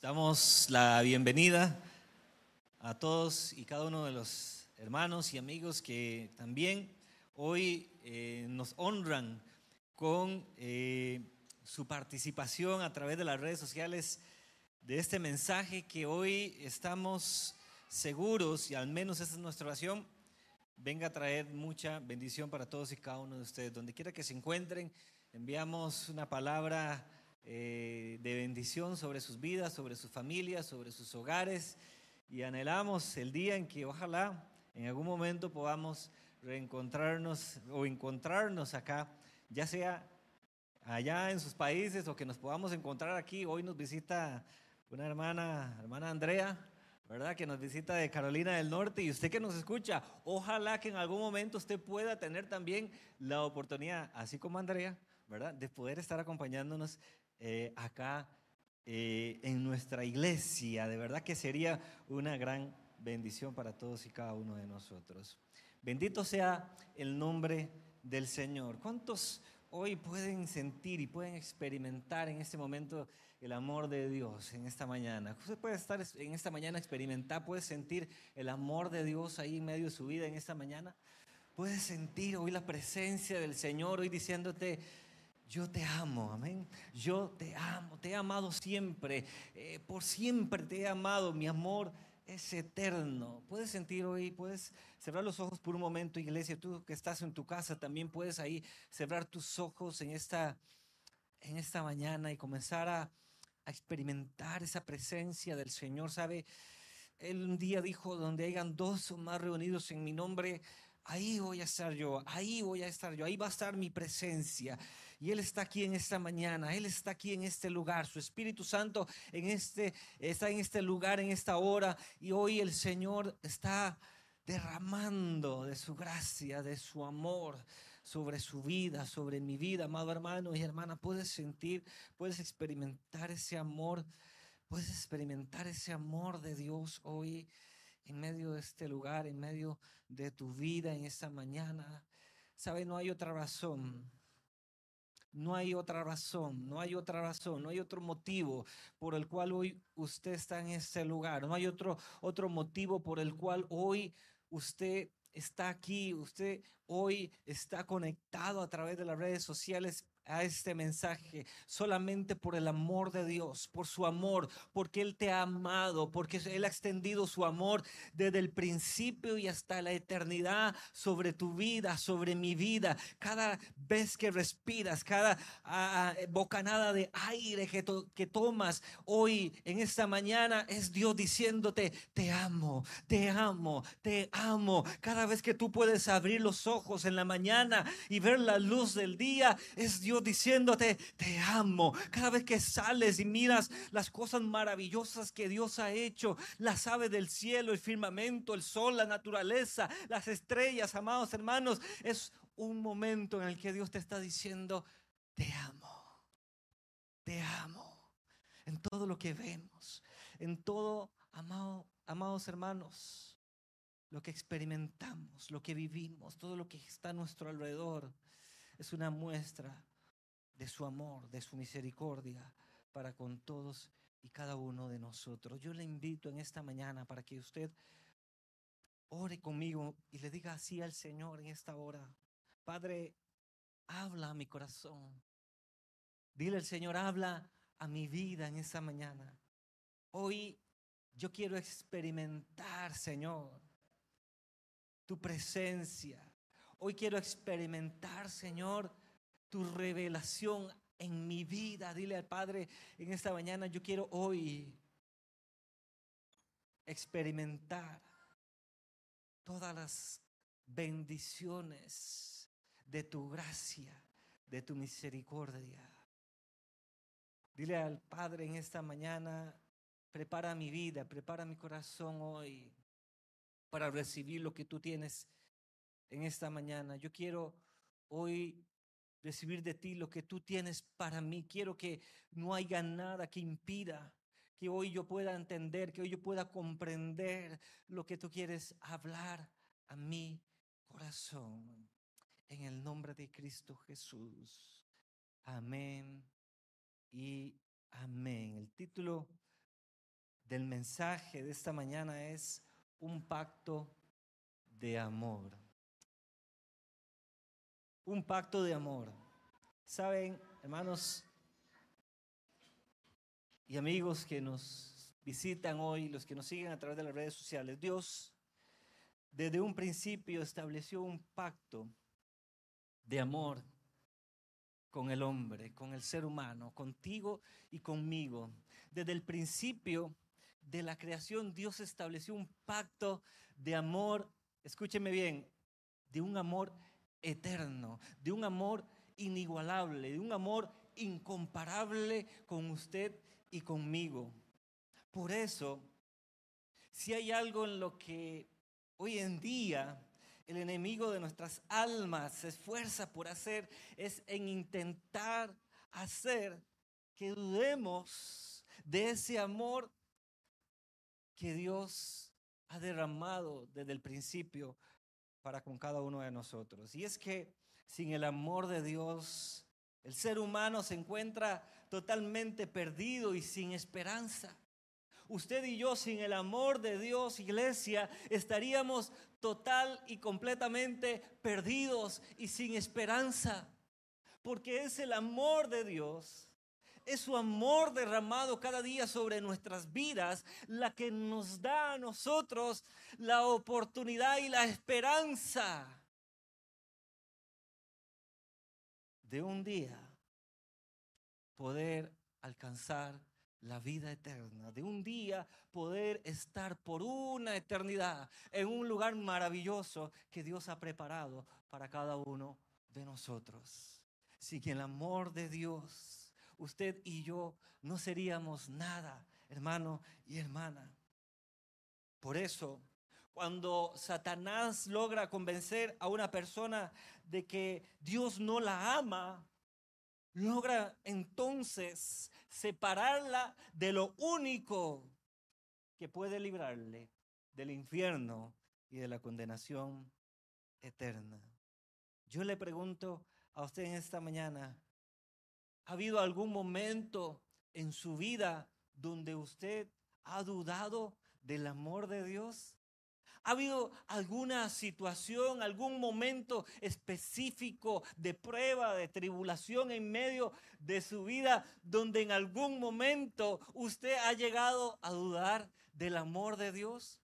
Damos la bienvenida a todos y cada uno de los hermanos y amigos que también hoy eh, nos honran con eh, su participación a través de las redes sociales de este mensaje que hoy estamos seguros, y al menos esa es nuestra oración, venga a traer mucha bendición para todos y cada uno de ustedes. Donde quiera que se encuentren, enviamos una palabra eh, de bendición sobre sus vidas, sobre sus familias, sobre sus hogares y anhelamos el día en que ojalá en algún momento podamos reencontrarnos o encontrarnos acá, ya sea allá en sus países o que nos podamos encontrar aquí. Hoy nos visita una hermana, hermana Andrea, ¿verdad? Que nos visita de Carolina del Norte y usted que nos escucha, ojalá que en algún momento usted pueda tener también la oportunidad, así como Andrea, ¿verdad? De poder estar acompañándonos eh, acá eh, en nuestra iglesia. De verdad que sería una gran bendición para todos y cada uno de nosotros. Bendito sea el nombre del Señor. ¿Cuántos hoy pueden sentir y pueden experimentar en este momento el amor de Dios en esta mañana? Usted puede estar en esta mañana experimentar, puede sentir el amor de Dios ahí en medio de su vida en esta mañana. Puede sentir hoy la presencia del Señor hoy diciéndote, yo te amo, amén. Yo te amo, te he amado siempre, eh, por siempre te he amado, mi amor es eterno. Puedes sentir hoy, puedes cerrar los ojos por un momento, iglesia, tú que estás en tu casa también puedes ahí cerrar tus ojos en esta, en esta mañana y comenzar a, a experimentar esa presencia del Señor. Sabe, Él un día dijo, donde hayan dos o más reunidos en mi nombre, ahí voy a estar yo, ahí voy a estar yo, ahí va a estar mi presencia. Y Él está aquí en esta mañana, Él está aquí en este lugar, su Espíritu Santo en este, está en este lugar, en esta hora. Y hoy el Señor está derramando de su gracia, de su amor sobre su vida, sobre mi vida, amado hermano y hermana. Puedes sentir, puedes experimentar ese amor, puedes experimentar ese amor de Dios hoy en medio de este lugar, en medio de tu vida en esta mañana. Sabe, no hay otra razón no hay otra razón, no hay otra razón, no hay otro motivo por el cual hoy usted está en este lugar, no hay otro, otro motivo por el cual hoy usted está aquí, usted hoy está conectado a través de las redes sociales a este mensaje solamente por el amor de Dios, por su amor, porque Él te ha amado, porque Él ha extendido su amor desde el principio y hasta la eternidad sobre tu vida, sobre mi vida. Cada vez que respiras, cada ah, ah, bocanada de aire que, que tomas hoy, en esta mañana, es Dios diciéndote, te amo, te amo, te amo. Cada vez que tú puedes abrir los ojos en la mañana y ver la luz del día, es Dios diciéndote, te amo. Cada vez que sales y miras las cosas maravillosas que Dios ha hecho, las aves del cielo, el firmamento, el sol, la naturaleza, las estrellas, amados hermanos, es un momento en el que Dios te está diciendo, te amo, te amo. En todo lo que vemos, en todo, amado, amados hermanos, lo que experimentamos, lo que vivimos, todo lo que está a nuestro alrededor, es una muestra de su amor, de su misericordia para con todos y cada uno de nosotros. Yo le invito en esta mañana para que usted ore conmigo y le diga así al Señor en esta hora. Padre, habla a mi corazón. Dile al Señor, habla a mi vida en esta mañana. Hoy yo quiero experimentar, Señor, tu presencia. Hoy quiero experimentar, Señor, tu revelación en mi vida. Dile al Padre en esta mañana, yo quiero hoy experimentar todas las bendiciones de tu gracia, de tu misericordia. Dile al Padre en esta mañana, prepara mi vida, prepara mi corazón hoy para recibir lo que tú tienes en esta mañana. Yo quiero hoy recibir de ti lo que tú tienes para mí. Quiero que no haya nada que impida que hoy yo pueda entender, que hoy yo pueda comprender lo que tú quieres hablar a mi corazón. En el nombre de Cristo Jesús. Amén y amén. El título del mensaje de esta mañana es un pacto de amor. Un pacto de amor. Saben, hermanos y amigos que nos visitan hoy, los que nos siguen a través de las redes sociales, Dios desde un principio estableció un pacto de amor con el hombre, con el ser humano, contigo y conmigo. Desde el principio de la creación, Dios estableció un pacto de amor, escúcheme bien, de un amor eterno, de un amor inigualable, de un amor incomparable con usted y conmigo. Por eso, si hay algo en lo que hoy en día el enemigo de nuestras almas se esfuerza por hacer es en intentar hacer que dudemos de ese amor que Dios ha derramado desde el principio para con cada uno de nosotros. Y es que sin el amor de Dios, el ser humano se encuentra totalmente perdido y sin esperanza. Usted y yo sin el amor de Dios, iglesia, estaríamos total y completamente perdidos y sin esperanza. Porque es el amor de Dios, es su amor derramado cada día sobre nuestras vidas la que nos da a nosotros la oportunidad y la esperanza de un día poder alcanzar la vida eterna, de un día poder estar por una eternidad en un lugar maravilloso que Dios ha preparado para cada uno de nosotros. Sin el amor de Dios, usted y yo no seríamos nada, hermano y hermana. Por eso, cuando Satanás logra convencer a una persona de que Dios no la ama, logra entonces separarla de lo único que puede librarle del infierno y de la condenación eterna. Yo le pregunto a usted en esta mañana, ¿ha habido algún momento en su vida donde usted ha dudado del amor de Dios? ¿Ha habido alguna situación, algún momento específico de prueba, de tribulación en medio de su vida donde en algún momento usted ha llegado a dudar del amor de Dios?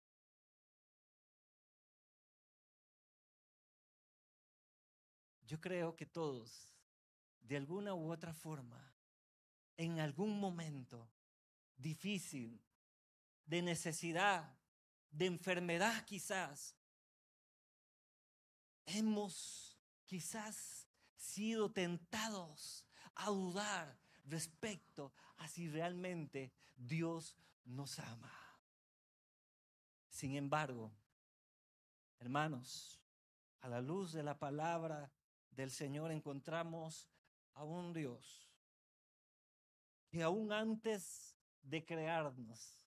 Yo creo que todos, de alguna u otra forma, en algún momento difícil, de necesidad, de enfermedad quizás, hemos quizás sido tentados a dudar respecto a si realmente Dios nos ama. Sin embargo, hermanos, a la luz de la palabra del Señor encontramos a un Dios que aún antes de crearnos,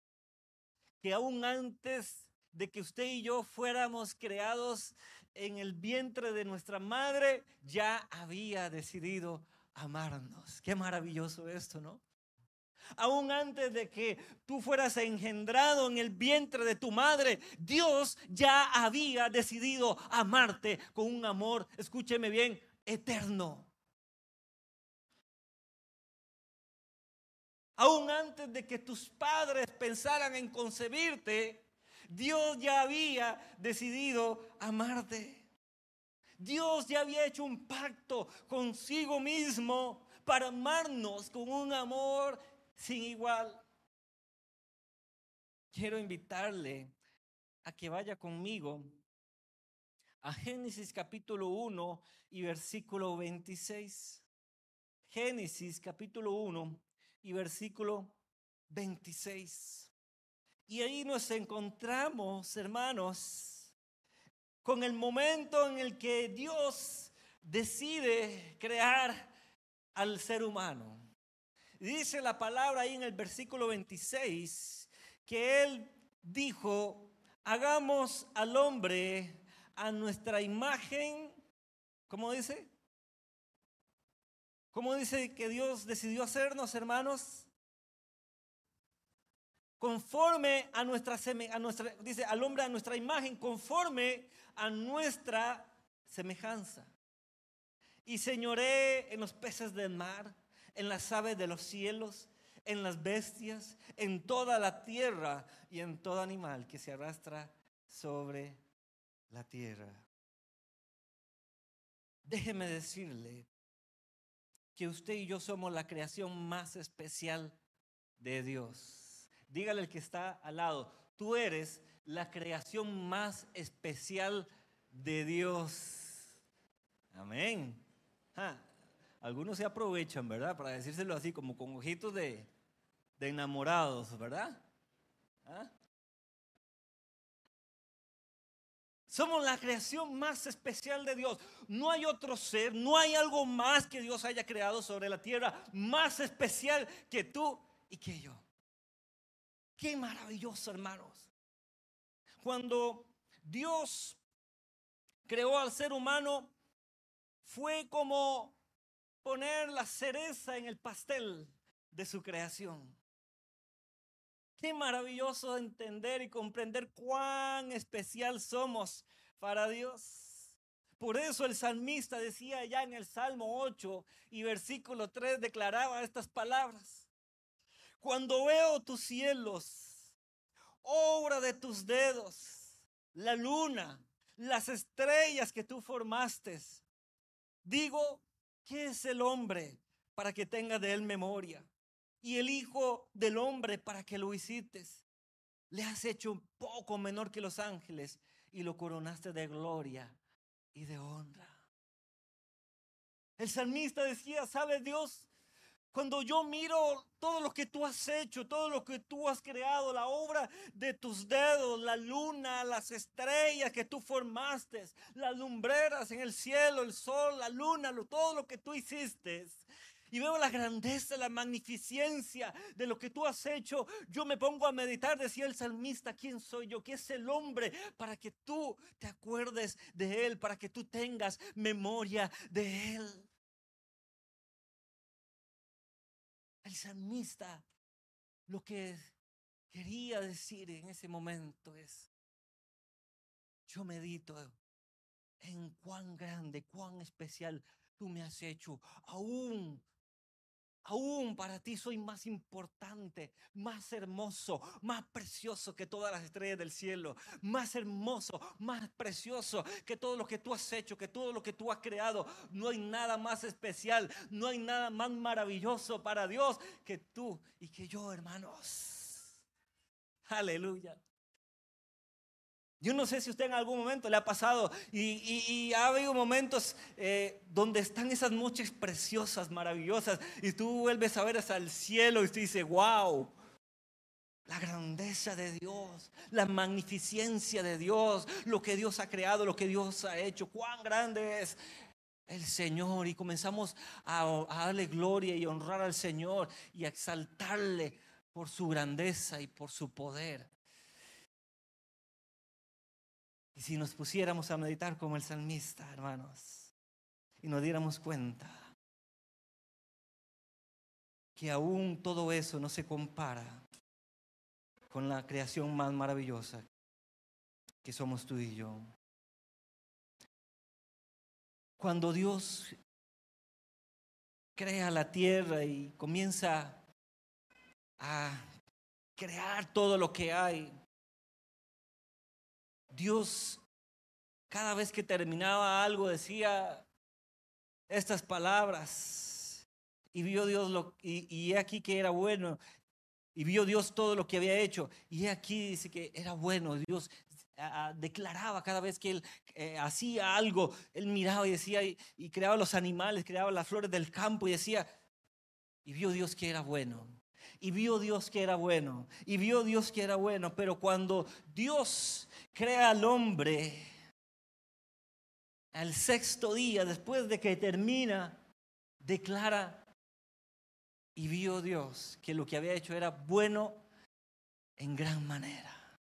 que aún antes de que usted y yo fuéramos creados en el vientre de nuestra madre, ya había decidido amarnos. Qué maravilloso esto, ¿no? Aún antes de que tú fueras engendrado en el vientre de tu madre, Dios ya había decidido amarte con un amor, escúcheme bien, eterno. Aún antes de que tus padres pensaran en concebirte, Dios ya había decidido amarte. Dios ya había hecho un pacto consigo mismo para amarnos con un amor sin igual. Quiero invitarle a que vaya conmigo a Génesis capítulo 1 y versículo 26. Génesis capítulo 1 y versículo 26. Y ahí nos encontramos, hermanos, con el momento en el que Dios decide crear al ser humano. Dice la palabra ahí en el versículo 26 que Él dijo, hagamos al hombre a nuestra imagen, ¿cómo dice? ¿Cómo dice que Dios decidió hacernos, hermanos? conforme a nuestra, a nuestra, dice, al hombre a nuestra imagen, conforme a nuestra semejanza. Y señoré en los peces del mar, en las aves de los cielos, en las bestias, en toda la tierra y en todo animal que se arrastra sobre la tierra. Déjeme decirle que usted y yo somos la creación más especial de Dios. Dígale al que está al lado, tú eres la creación más especial de Dios. Amén. algunos se aprovechan, ¿verdad? Para decírselo así, como con ojitos de, de enamorados, ¿verdad? ¿Ah? Somos la creación más especial de Dios. No hay otro ser, no hay algo más que Dios haya creado sobre la tierra más especial que tú y que yo. Qué maravilloso, hermanos. Cuando Dios creó al ser humano, fue como poner la cereza en el pastel de su creación. Qué maravilloso entender y comprender cuán especial somos para Dios. Por eso el salmista decía ya en el Salmo 8 y versículo 3 declaraba estas palabras. Cuando veo tus cielos, obra de tus dedos, la luna, las estrellas que tú formaste, digo, ¿qué es el hombre para que tenga de él memoria? Y el Hijo del Hombre para que lo visites. Le has hecho un poco menor que los ángeles y lo coronaste de gloria y de honra. El salmista decía, ¿sabe Dios? Cuando yo miro todo lo que tú has hecho, todo lo que tú has creado, la obra de tus dedos, la luna, las estrellas que tú formaste, las lumbreras en el cielo, el sol, la luna, todo lo que tú hiciste, y veo la grandeza, la magnificencia de lo que tú has hecho, yo me pongo a meditar, decía el salmista, ¿quién soy yo? ¿Qué es el hombre? Para que tú te acuerdes de él, para que tú tengas memoria de él. El salmista lo que quería decir en ese momento es, yo medito en cuán grande, cuán especial tú me has hecho, aún Aún para ti soy más importante, más hermoso, más precioso que todas las estrellas del cielo, más hermoso, más precioso que todo lo que tú has hecho, que todo lo que tú has creado. No hay nada más especial, no hay nada más maravilloso para Dios que tú y que yo, hermanos. Aleluya. Yo no sé si usted en algún momento le ha pasado y, ha habido momentos eh, donde están esas noches preciosas, maravillosas, y tú vuelves a ver hasta el cielo y tú dices, wow, la grandeza de Dios, la magnificencia de Dios, lo que Dios ha creado, lo que Dios ha hecho, cuán grande es el Señor. Y comenzamos a, a darle gloria y honrar al Señor y a exaltarle por su grandeza y por su poder. Y si nos pusiéramos a meditar como el salmista, hermanos, y nos diéramos cuenta que aún todo eso no se compara con la creación más maravillosa que somos tú y yo. Cuando Dios crea la tierra y comienza a crear todo lo que hay, Dios cada vez que terminaba algo decía estas palabras. Y vio Dios lo y, y aquí que era bueno. Y vio Dios todo lo que había hecho. Y aquí dice que era bueno. Dios declaraba cada vez que él eh, hacía algo. Él miraba y decía y, y creaba los animales creaba las flores del campo y decía y vio Dios que era bueno y vio Dios que era bueno, y vio Dios que era bueno, pero cuando Dios crea al hombre, al sexto día, después de que termina, declara, y vio Dios que lo que había hecho era bueno en gran manera,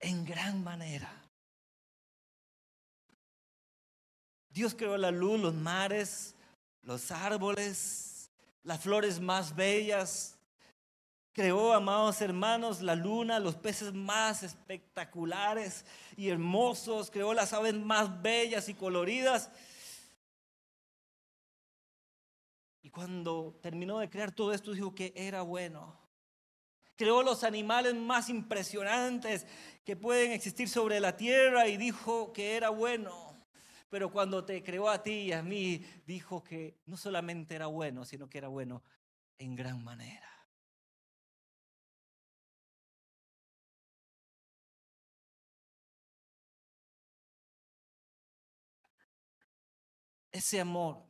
en gran manera. Dios creó la luz, los mares, los árboles, las flores más bellas Creó, amados hermanos, la luna, los peces más espectaculares y hermosos. Creó las aves más bellas y coloridas. Y cuando terminó de crear todo esto, dijo que era bueno. Creó los animales más impresionantes que pueden existir sobre la tierra y dijo que era bueno. Pero cuando te creó a ti y a mí, dijo que no solamente era bueno, sino que era bueno en gran manera. ese amor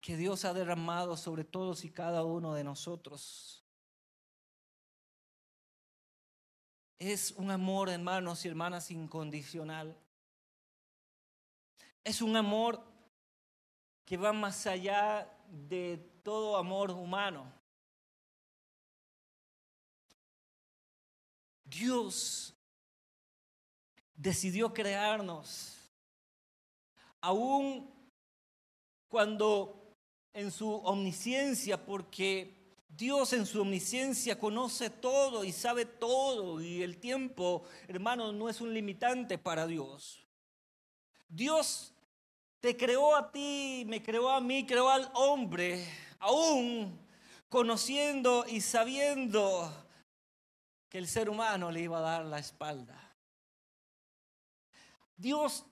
que Dios ha derramado sobre todos y cada uno de nosotros. Es un amor, hermanos y hermanas, incondicional. Es un amor que va más allá de todo amor humano. Dios decidió crearnos aún cuando en su omnisciencia, porque Dios en su omnisciencia conoce todo y sabe todo y el tiempo, hermano, no es un limitante para Dios. Dios te creó a ti, me creó a mí, creó al hombre, aún conociendo y sabiendo que el ser humano le iba a dar la espalda. Dios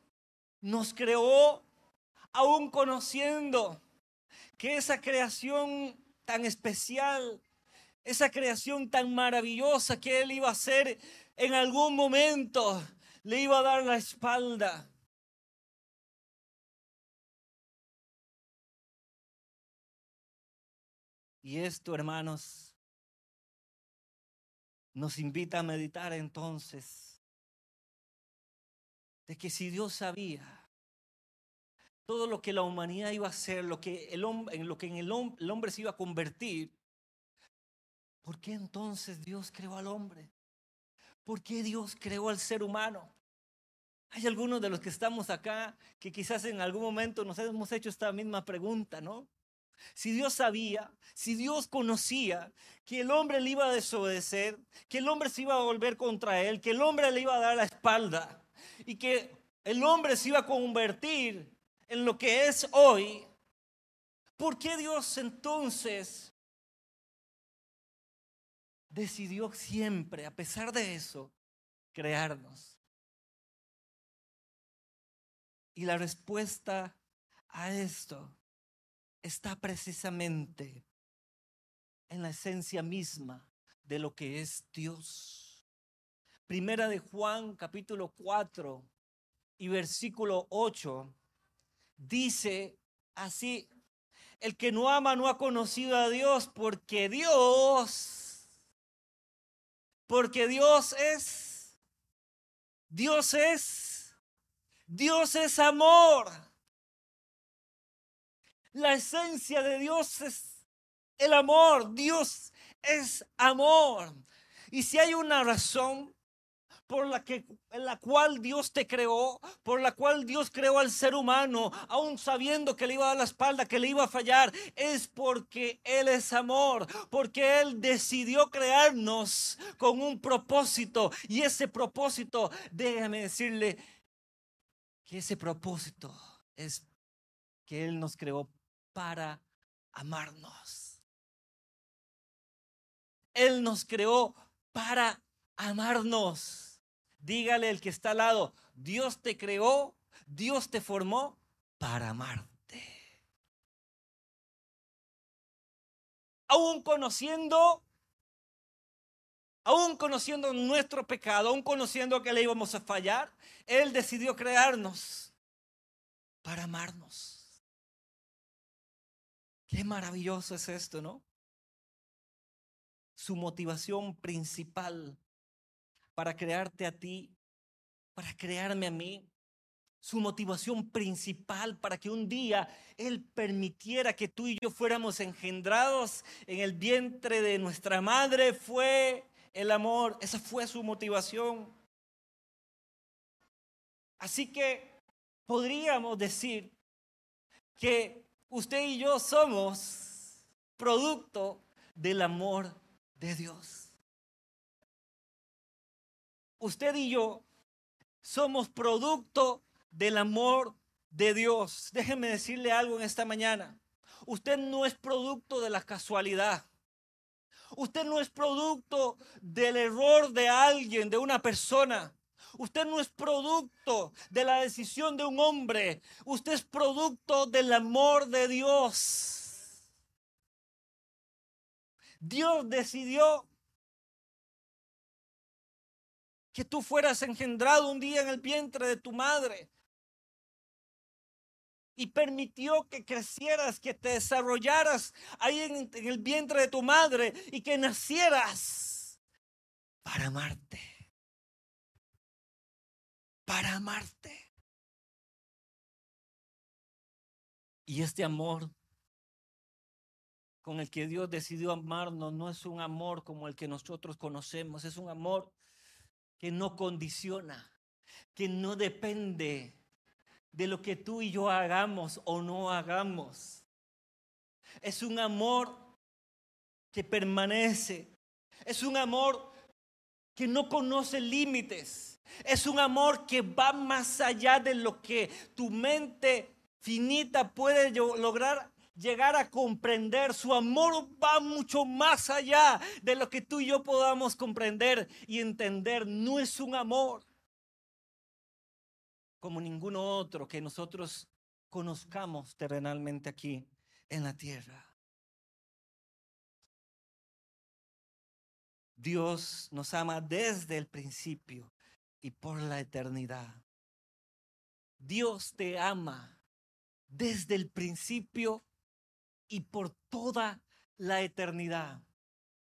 nos creó aún conociendo que esa creación tan especial, esa creación tan maravillosa que Él iba a hacer en algún momento, le iba a dar la espalda. Y esto, hermanos, nos invita a meditar entonces de que si Dios sabía todo lo que la humanidad iba a hacer, lo que el hombre, en lo que en el, el hombre se iba a convertir, ¿por qué entonces Dios creó al hombre? ¿Por qué Dios creó al ser humano? Hay algunos de los que estamos acá que quizás en algún momento nos hemos hecho esta misma pregunta, ¿no? Si Dios sabía, si Dios conocía que el hombre le iba a desobedecer, que el hombre se iba a volver contra él, que el hombre le iba a dar la espalda, y que el hombre se iba a convertir en lo que es hoy, ¿por qué Dios entonces decidió siempre, a pesar de eso, crearnos? Y la respuesta a esto está precisamente en la esencia misma de lo que es Dios. Primera de Juan capítulo 4 y versículo 8 dice así, el que no ama no ha conocido a Dios porque Dios, porque Dios es, Dios es, Dios es amor. La esencia de Dios es el amor, Dios es amor. Y si hay una razón por la, que, en la cual Dios te creó, por la cual Dios creó al ser humano, aún sabiendo que le iba a dar la espalda, que le iba a fallar, es porque Él es amor, porque Él decidió crearnos con un propósito. Y ese propósito, déjame decirle que ese propósito es que Él nos creó para amarnos. Él nos creó para amarnos. Dígale el que está al lado, Dios te creó, Dios te formó para amarte. Aún conociendo, aún conociendo nuestro pecado, aún conociendo que le íbamos a fallar, Él decidió crearnos para amarnos. Qué maravilloso es esto, ¿no? Su motivación principal para crearte a ti, para crearme a mí. Su motivación principal para que un día Él permitiera que tú y yo fuéramos engendrados en el vientre de nuestra madre fue el amor. Esa fue su motivación. Así que podríamos decir que usted y yo somos producto del amor de Dios. Usted y yo somos producto del amor de Dios. Déjeme decirle algo en esta mañana. Usted no es producto de la casualidad. Usted no es producto del error de alguien, de una persona. Usted no es producto de la decisión de un hombre. Usted es producto del amor de Dios. Dios decidió que tú fueras engendrado un día en el vientre de tu madre y permitió que crecieras, que te desarrollaras ahí en, el vientre de tu madre y que nacieras para amarte. Para amarte. Y este amor con el que Dios decidió amarnos no es un amor como el que nosotros conocemos, es un amor que no condiciona, que no depende de lo que tú y yo hagamos o no hagamos. Es un amor que permanece. Es un amor que no conoce límites. Es un amor que va más allá de lo que tu mente finita puede lograr llegar a comprender. Su amor va mucho más allá de lo que tú y yo podamos comprender y entender. No es un amor como ninguno otro que nosotros conozcamos terrenalmente aquí en la tierra. Dios nos ama desde el principio y por la eternidad. Dios te ama desde el principio y por toda la eternidad.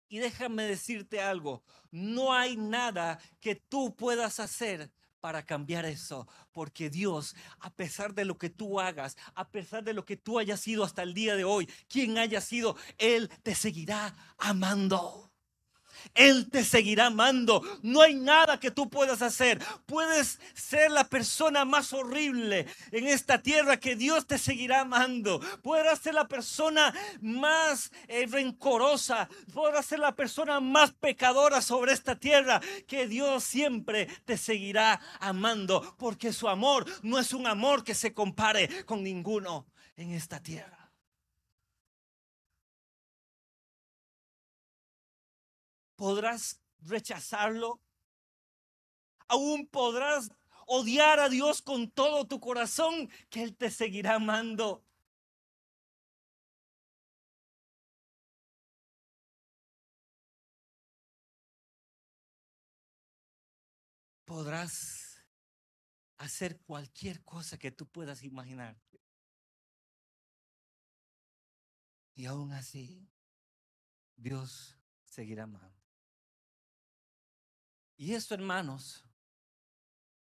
Y déjame decirte algo, no hay nada que tú puedas hacer para cambiar eso, porque Dios, a pesar de lo que tú hagas, a pesar de lo que tú hayas sido hasta el día de hoy, quien haya sido, Él te seguirá amando. Él te seguirá amando. No hay nada que tú puedas hacer. Puedes ser la persona más horrible en esta tierra que Dios te seguirá amando. Puedes ser la persona más eh, rencorosa. Puedes ser la persona más pecadora sobre esta tierra que Dios siempre te seguirá amando. Porque su amor no es un amor que se compare con ninguno en esta tierra. Podrás rechazarlo. Aún podrás odiar a Dios con todo tu corazón, que Él te seguirá amando. Podrás hacer cualquier cosa que tú puedas imaginar. Y aún así, Dios seguirá amando. Y esto, hermanos,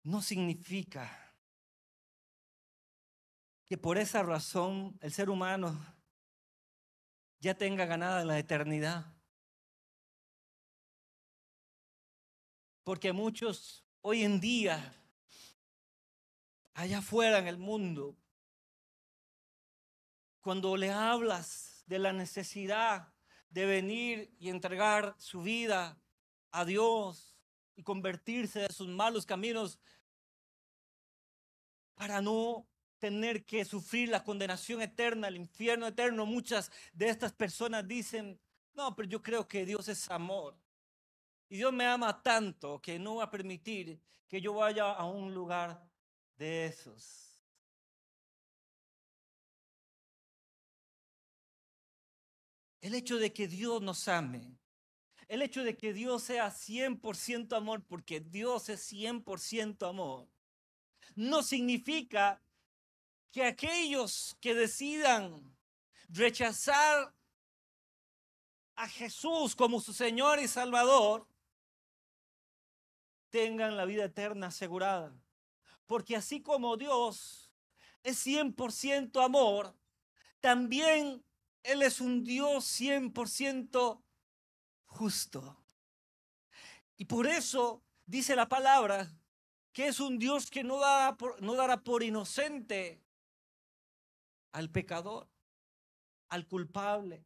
no significa que por esa razón el ser humano ya tenga ganada la eternidad. Porque muchos hoy en día, allá afuera en el mundo, cuando le hablas de la necesidad de venir y entregar su vida a Dios, y convertirse de sus malos caminos para no tener que sufrir la condenación eterna, el infierno eterno. Muchas de estas personas dicen, no, pero yo creo que Dios es amor. Y Dios me ama tanto que no va a permitir que yo vaya a un lugar de esos. El hecho de que Dios nos ame el hecho de que Dios sea 100% amor, porque Dios es 100% amor, no significa que aquellos que decidan rechazar a Jesús como su Señor y Salvador tengan la vida eterna asegurada. Porque así como Dios es 100% amor, también Él es un Dios 100% justo. Y por eso dice la palabra que es un Dios que no dará por, no dará por inocente al pecador, al culpable.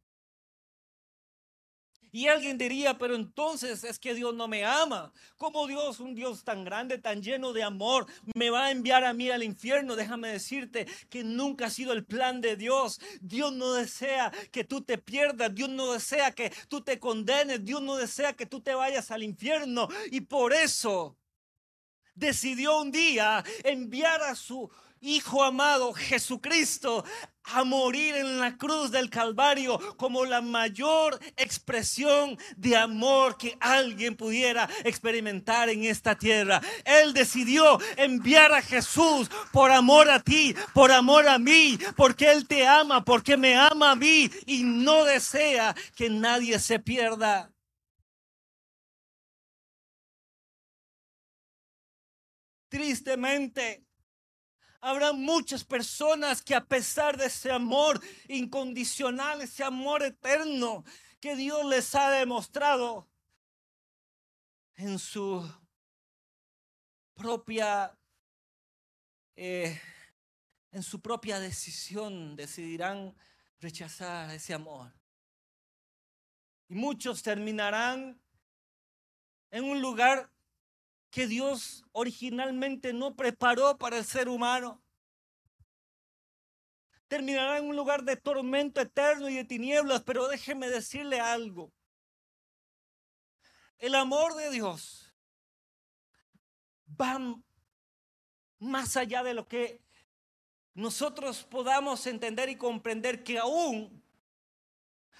Y alguien diría, pero entonces es que Dios no me ama. ¿Cómo Dios, un Dios tan grande, tan lleno de amor, me va a enviar a mí al infierno? Déjame decirte que nunca ha sido el plan de Dios. Dios no desea que tú te pierdas. Dios no desea que tú te condenes. Dios no desea que tú te vayas al infierno. Y por eso decidió un día enviar a su Hijo amado Jesucristo a morir en la cruz del Calvario como la mayor expresión de amor que alguien pudiera experimentar en esta tierra. Él decidió enviar a Jesús por amor a ti, por amor a mí, porque Él te ama, porque me ama a mí y no desea que nadie se pierda. Tristemente, Habrá muchas personas que a pesar de ese amor incondicional, ese amor eterno que Dios les ha demostrado en su propia, eh, en su propia decisión, decidirán rechazar ese amor. Y muchos terminarán en un lugar que Dios originalmente no preparó para el ser humano. Terminará en un lugar de tormento eterno y de tinieblas, pero déjeme decirle algo. El amor de Dios va más allá de lo que nosotros podamos entender y comprender que aún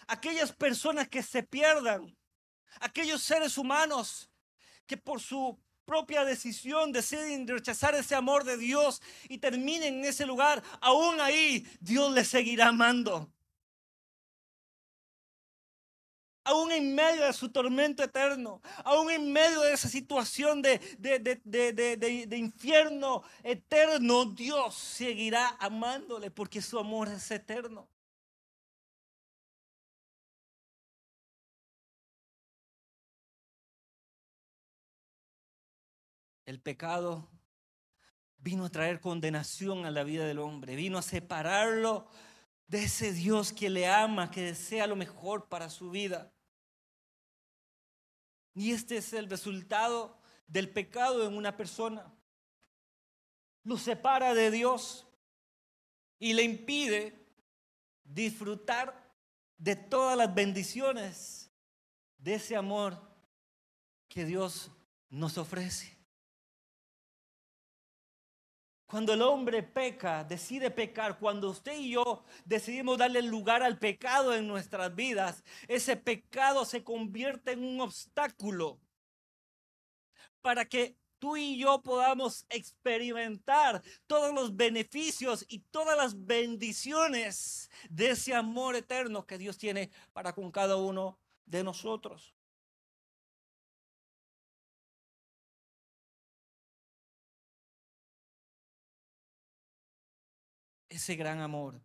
aquellas personas que se pierdan, aquellos seres humanos que por su propia decisión deciden rechazar ese amor de Dios y terminen en ese lugar, aún ahí Dios les seguirá amando. Aún en medio de su tormento eterno, aún en medio de esa situación de, de infierno eterno, Dios seguirá amándole porque su amor es eterno. El pecado vino a traer condenación a la vida del hombre, vino a separarlo de ese Dios que le ama, que desea lo mejor para su vida. Y este es el resultado del pecado en una persona. Lo separa de Dios y le impide disfrutar de todas las bendiciones de ese amor que Dios nos ofrece. Cuando el hombre peca, decide pecar, cuando usted y yo decidimos darle lugar al pecado en nuestras vidas, ese pecado se convierte en un obstáculo para que tú y yo podamos experimentar todos los beneficios y todas las bendiciones de ese amor eterno que Dios tiene para con cada uno de nosotros. Ese gran amor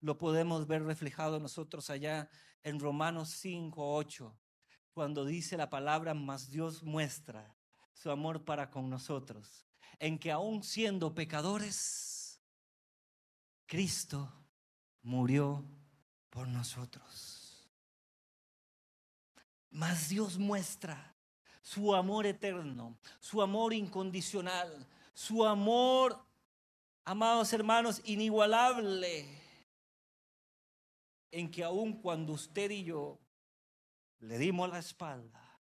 lo podemos ver reflejado nosotros allá en Romanos 5, 8, cuando dice la palabra, más Dios muestra su amor para con nosotros, en que aún siendo pecadores, Cristo murió por nosotros. Más Dios muestra su amor eterno, su amor incondicional, su amor amados hermanos, inigualable en que aun cuando usted y yo le dimos la espalda,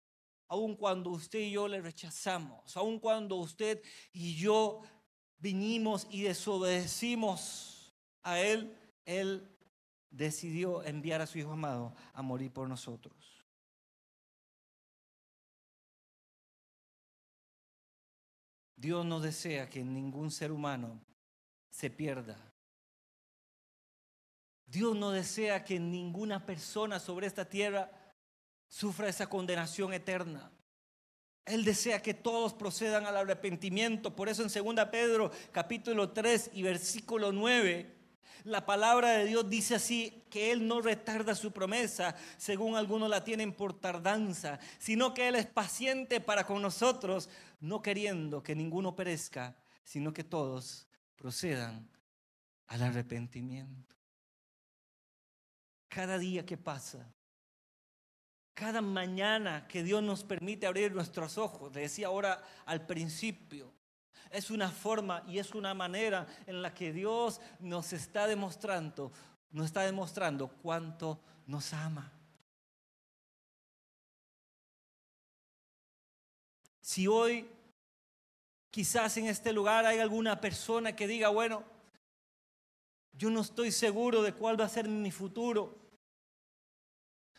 aun cuando usted y yo le rechazamos, aun cuando usted y yo vinimos y desobedecimos a Él, Él decidió enviar a su Hijo amado a morir por nosotros. Dios no desea que ningún ser humano se pierda. Dios no desea que ninguna persona sobre esta tierra sufra esa condenación eterna. Él desea que todos procedan al arrepentimiento. Por eso en 2 Pedro capítulo 3 y versículo 9, la palabra de Dios dice así, que Él no retarda su promesa, según algunos la tienen por tardanza, sino que Él es paciente para con nosotros, no queriendo que ninguno perezca, sino que todos procedan al arrepentimiento. Cada día que pasa, cada mañana que Dios nos permite abrir nuestros ojos, le decía ahora al principio, es una forma y es una manera en la que Dios nos está demostrando, nos está demostrando cuánto nos ama. Si hoy quizás en este lugar hay alguna persona que diga, bueno, yo no estoy seguro de cuál va a ser mi futuro.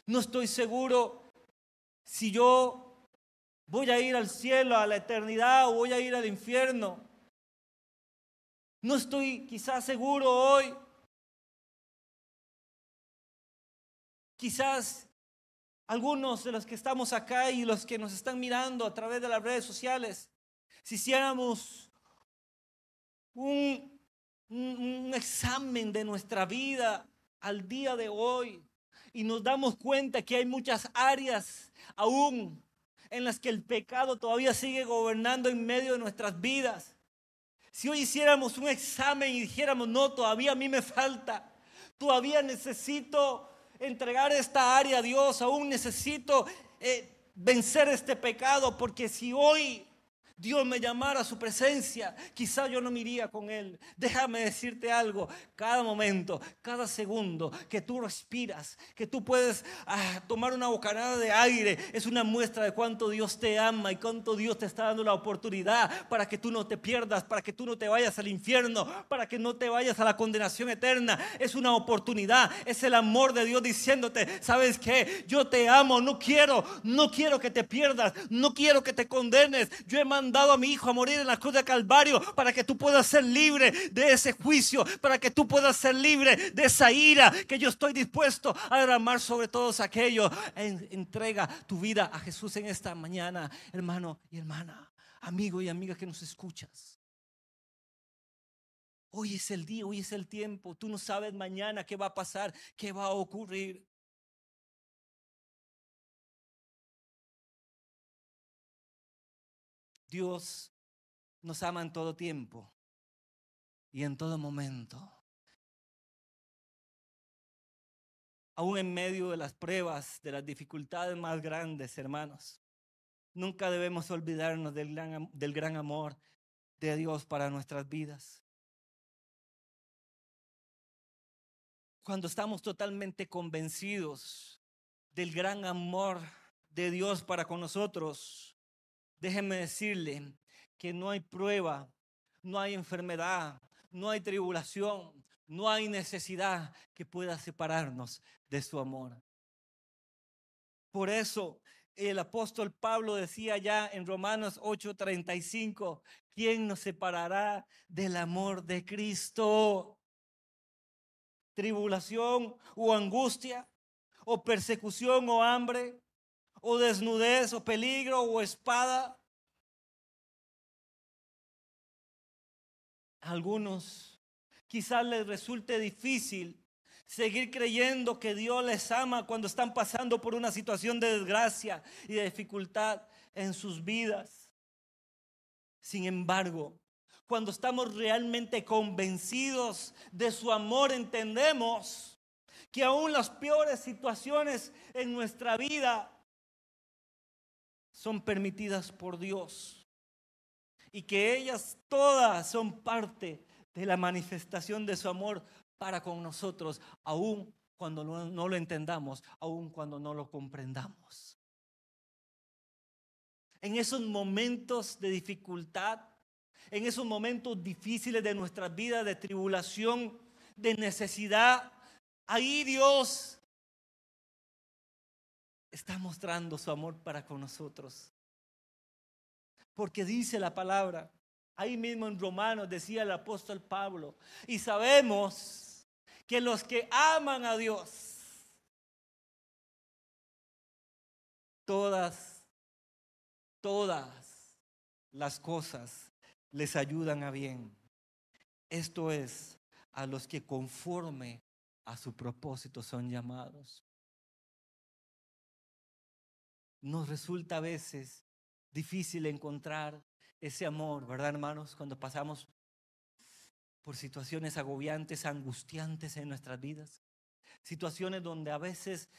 No estoy seguro si yo voy a ir al cielo, a la eternidad o voy a ir al infierno. No estoy quizás seguro hoy. Quizás algunos de los que estamos acá y los que nos están mirando a través de las redes sociales, si hiciéramos un, examen de nuestra vida al día de hoy y nos damos cuenta que hay muchas áreas aún en las que el pecado todavía sigue gobernando en medio de nuestras vidas. Si hoy hiciéramos un examen y dijéramos, no, todavía a mí me falta, todavía necesito entregar esta área a Dios, aún necesito eh, vencer este pecado, porque si hoy Dios me llamara a su presencia, quizá yo no me iría con Él. Déjame decirte algo, cada momento, cada segundo que tú respiras, que tú puedes ah, tomar una bocanada de aire, es una muestra de cuánto Dios te ama y cuánto Dios te está dando la oportunidad para que tú no te pierdas, para que tú no te vayas al infierno, para que no te vayas a la condenación eterna. Es una oportunidad, es el amor de Dios diciéndote, ¿sabes qué? Yo te amo, no quiero, no quiero que te pierdas, no quiero que te condenes. Yo dado a mi hijo a morir en la cruz de Calvario para que tú puedas ser libre de ese juicio, para que tú puedas ser libre de esa ira que yo estoy dispuesto a derramar sobre todos aquellos. entrega tu vida a Jesús en esta mañana, hermano y hermana, amigo y amiga que nos escuchas. Hoy es el día, hoy es el tiempo. Tú no sabes mañana qué va a pasar, qué va a ocurrir. Dios nos ama en todo tiempo y en todo momento. Aún en medio de las pruebas, de las dificultades más grandes, hermanos, nunca debemos olvidarnos del gran, del gran amor de Dios para nuestras vidas. Cuando estamos totalmente convencidos del gran amor de Dios para con nosotros, Déjenme decirle que no hay prueba, no hay enfermedad, no hay tribulación, no hay necesidad que pueda separarnos de su amor. Por eso el apóstol Pablo decía ya en Romanos 8:35, ¿quién nos separará del amor de Cristo? ¿Tribulación o angustia? ¿O persecución o hambre? O desnudez o peligro o espada. algunos quizás les resulte difícil seguir creyendo que Dios les ama cuando están pasando por una situación de desgracia y de dificultad en sus vidas. Sin embargo, cuando estamos realmente convencidos de su amor, entendemos que aún las peores situaciones en nuestra vida son permitidas por Dios y que ellas todas son parte de la manifestación de su amor para con nosotros, aun cuando no, lo entendamos, aun cuando no lo comprendamos. En esos momentos de dificultad, en esos momentos difíciles de nuestra vida, de tribulación, de necesidad, ahí Dios está mostrando su amor para con nosotros. Porque dice la palabra, ahí mismo en Romanos decía el apóstol Pablo, y sabemos que los que aman a Dios, todas, todas las cosas les ayudan a bien. Esto es a los que conforme a su propósito son llamados nos resulta a veces difícil encontrar ese amor, ¿verdad, hermanos? Cuando pasamos por situaciones agobiantes, angustiantes en nuestras vidas. Situaciones donde a veces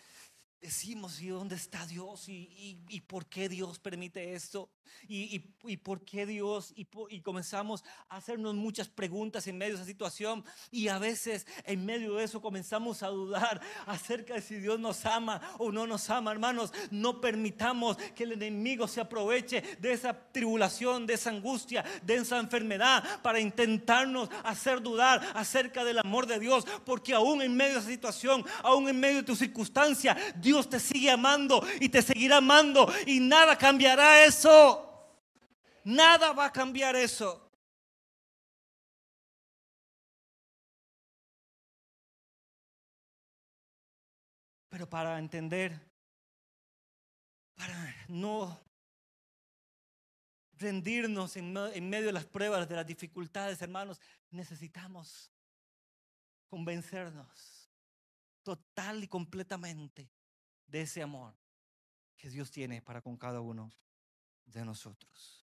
decimos, ¿y dónde está Dios? ¿Y, por qué Dios permite esto? ¿Y, por qué Dios? Y, comenzamos a hacernos muchas preguntas en medio de esa situación. Y a veces en medio de eso comenzamos a dudar acerca de si Dios nos ama o no nos ama. Hermanos, no permitamos que el enemigo se aproveche de esa tribulación, de esa angustia, de esa enfermedad para intentarnos hacer dudar acerca del amor de Dios. Porque aún en medio de esa situación, aún en medio de tu circunstancia, Dios te sigue amando y te seguirá amando y nada cambiará eso. Nada va a cambiar eso. Pero para entender, para no rendirnos en, medio de las pruebas, de las dificultades, hermanos, necesitamos convencernos total y completamente de ese amor que Dios tiene para con cada uno de nosotros.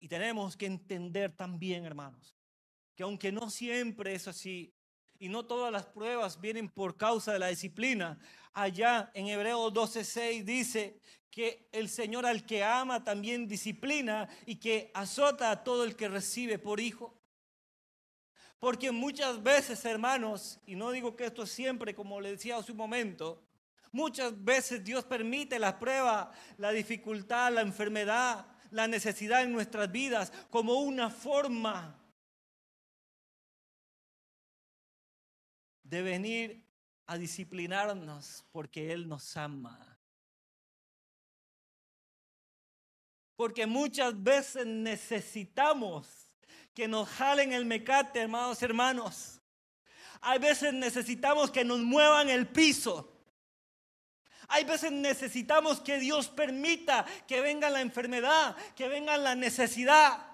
Y tenemos que entender también, hermanos, que aunque no siempre es así, y no todas las pruebas vienen por causa de la disciplina, allá en Hebreos 12:6 dice que el Señor al que ama también disciplina y que azota a todo el que recibe por hijo. Porque muchas veces, hermanos, y no digo que esto es siempre, como le decía hace un momento, muchas veces Dios permite la prueba, la dificultad, la enfermedad, la necesidad en nuestras vidas como una forma de venir a disciplinarnos porque Él nos ama. Porque muchas veces necesitamos que nos jalen el mecate, hermanos, hermanos. Hay veces necesitamos que nos muevan el piso. Hay veces necesitamos que Dios permita que venga la enfermedad, que venga la necesidad,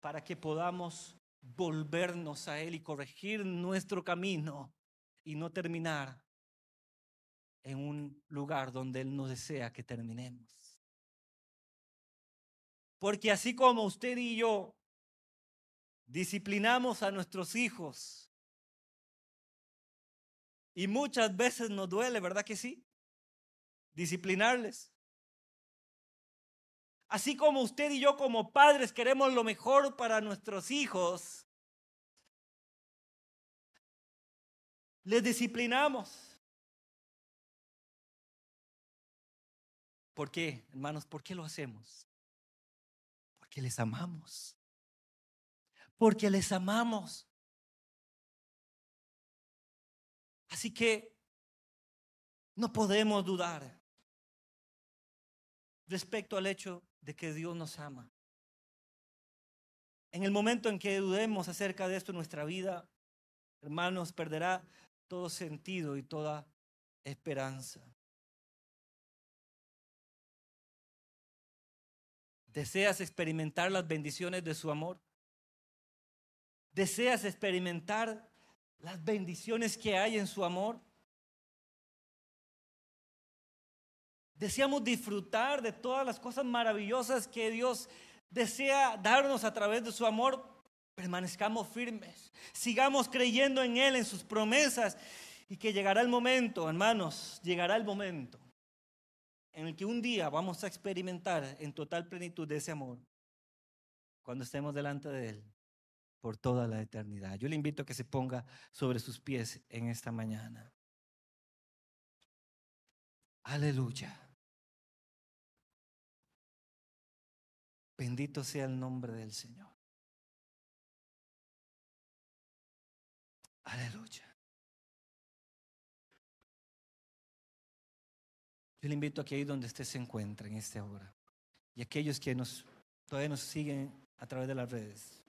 para que podamos volvernos a Él y corregir nuestro camino y no terminar en un lugar donde Él no desea que terminemos. Porque así como usted y yo disciplinamos a nuestros hijos, y muchas veces nos duele, ¿verdad que sí? Disciplinarles. Así como usted y yo como padres queremos lo mejor para nuestros hijos, les disciplinamos. ¿Por qué, hermanos? ¿Por qué lo hacemos? Porque les amamos. Porque les amamos. Así que no podemos dudar respecto al hecho de que Dios nos ama. En el momento en que dudemos acerca de esto en nuestra vida, hermanos, perderá todo sentido y toda esperanza. ¿Deseas experimentar las bendiciones de su amor? ¿Deseas experimentar las bendiciones que hay en su amor? Deseamos disfrutar de todas las cosas maravillosas que Dios desea darnos a través de su amor. Permanezcamos firmes, sigamos creyendo en Él, en sus promesas y que llegará el momento, hermanos, llegará el momento en el que un día vamos a experimentar en total plenitud de ese amor cuando estemos delante de Él por toda la eternidad. Yo le invito a que se ponga sobre sus pies en esta mañana. Aleluya. Bendito sea el nombre del Señor. Aleluya. Yo le invito a que ahí donde usted se encuentra en esta hora y aquellos que nos, todavía nos siguen a través de las redes,